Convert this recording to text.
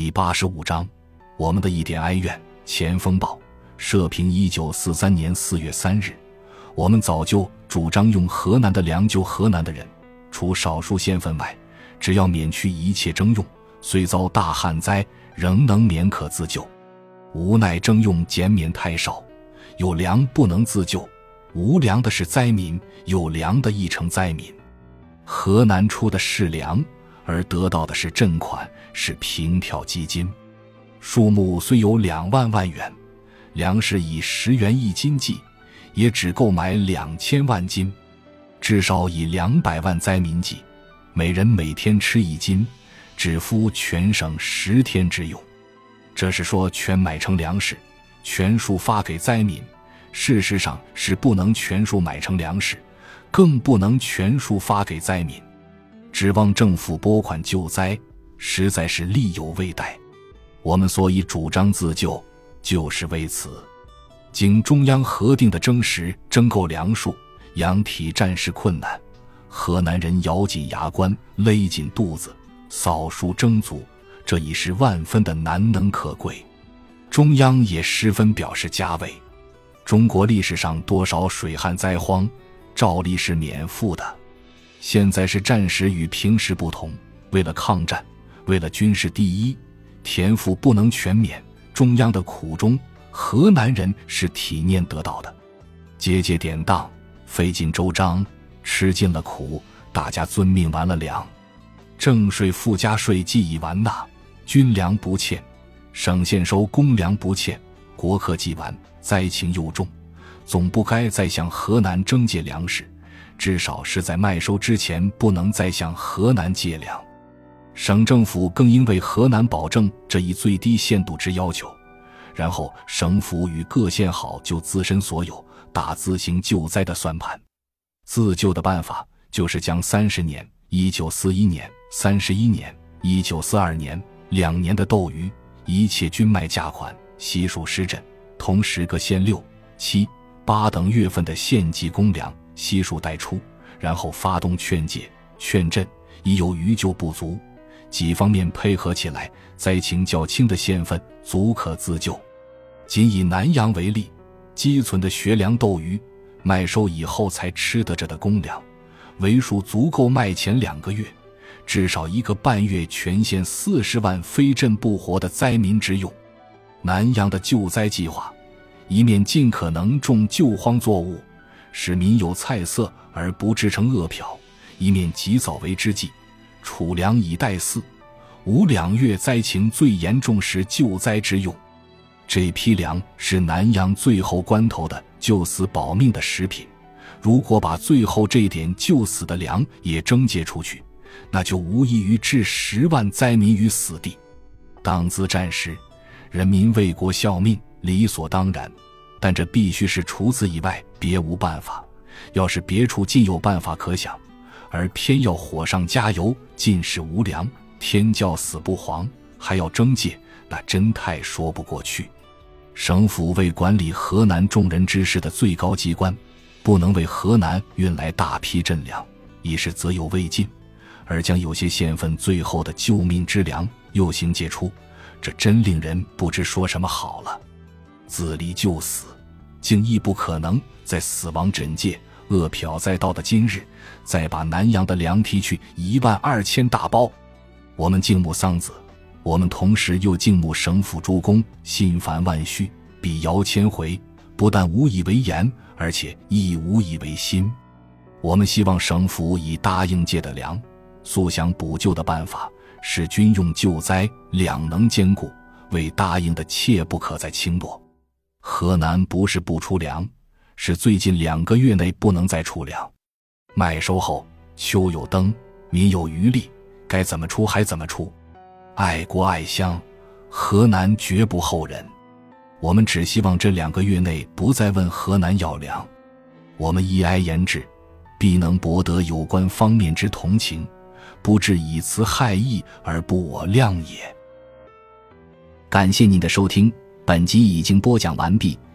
第八十五章，我们的一点哀怨。前锋报社评：一九四三年四月三日，我们早就主张用河南的粮救河南的人，除少数县份外，只要免去一切征用，虽遭大旱灾，仍能免可自救。无奈征用减免太少，有粮不能自救，无粮的是灾民，有粮的亦成灾民。河南出的是粮，而得到的是赈款，是平票基金，数目虽有两万万元，粮食以十元一斤计，也只购买两千万斤，至少以两百万灾民计，每人每天吃一斤，只敷全省十天之用。这是说全买成粮食，全数发给灾民。事实上是不能全数买成粮食。更不能全数发给灾民，指望政府拨款救灾，实在是力有未逮。我们所以主张自救，就是为此。经中央核定的征时征购粮数，养体战时困难，河南人咬紧牙关，勒紧肚子，扫书征足，这已是万分的难能可贵。中央也十分表示嘉慰。中国历史上多少水旱灾荒？照例是免付的，现在是战时与平时不同。为了抗战，为了军事第一，田赋不能全免。中央的苦衷，河南人是体念得到的。节节典当，费尽周章，吃尽了苦，大家遵命完了粮，正税附加税既已完纳，军粮不欠，省县收公粮不欠，国客既完，灾情又重。总不该再向河南征借粮食，至少是在麦收之前不能再向河南借粮。省政府更应为河南保证这一最低限度之要求，然后省府与各县好就自身所有，打自行救灾的算盘。自救的办法就是将三十年、一九四一年、三十一年、一九四二年两年的斗鱼一切均卖价款悉数施赈，同时各县六七。八等月份的县级公粮悉数代出，然后发动劝诫、劝赈，已有余救不足，几方面配合起来，灾情较轻的县份足可自救。仅以南阳为例，积存的学粮斗鱼，麦收以后才吃得着的公粮，为数足够卖前两个月，至少一个半月全县四十万非赈不活的灾民之用。南阳的救灾计划。一面尽可能种救荒作物，使民有菜色而不制成饿殍；一面及早为之计，储粮以待嗣。五两月灾情最严重时救灾之用。这批粮是南阳最后关头的救死保命的食品。如果把最后这点救死的粮也征借出去，那就无异于置十万灾民于死地。当自战时，人民为国效命。理所当然，但这必须是除此以外别无办法。要是别处尽有办法可想，而偏要火上加油，尽是无粮，天叫死不黄，还要征借，那真太说不过去。省府为管理河南众人之事的最高机关，不能为河南运来大批赈粮，已是责有未尽，而将有些县份最后的救命之粮又行借出，这真令人不知说什么好了。自立救死，竟亦不可能在死亡枕界、饿殍再到的今日，再把南阳的粮提去一万二千大包。我们敬慕桑梓，我们同时又敬慕省府诸公，心烦万绪，必遥千回，不但无以为言，而且亦无以为心。我们希望省府以答应借的粮，速想补救的办法，使军用救灾两能兼顾。为答应的，切不可再轻诺。河南不是不出粮，是最近两个月内不能再出粮。麦收后，秋有灯，民有余力，该怎么出还怎么出。爱国爱乡，河南绝不后人。我们只希望这两个月内不再问河南要粮。我们一哀言志，必能博得有关方面之同情，不致以词害义而不我量也。感谢您的收听。本集已经播讲完毕，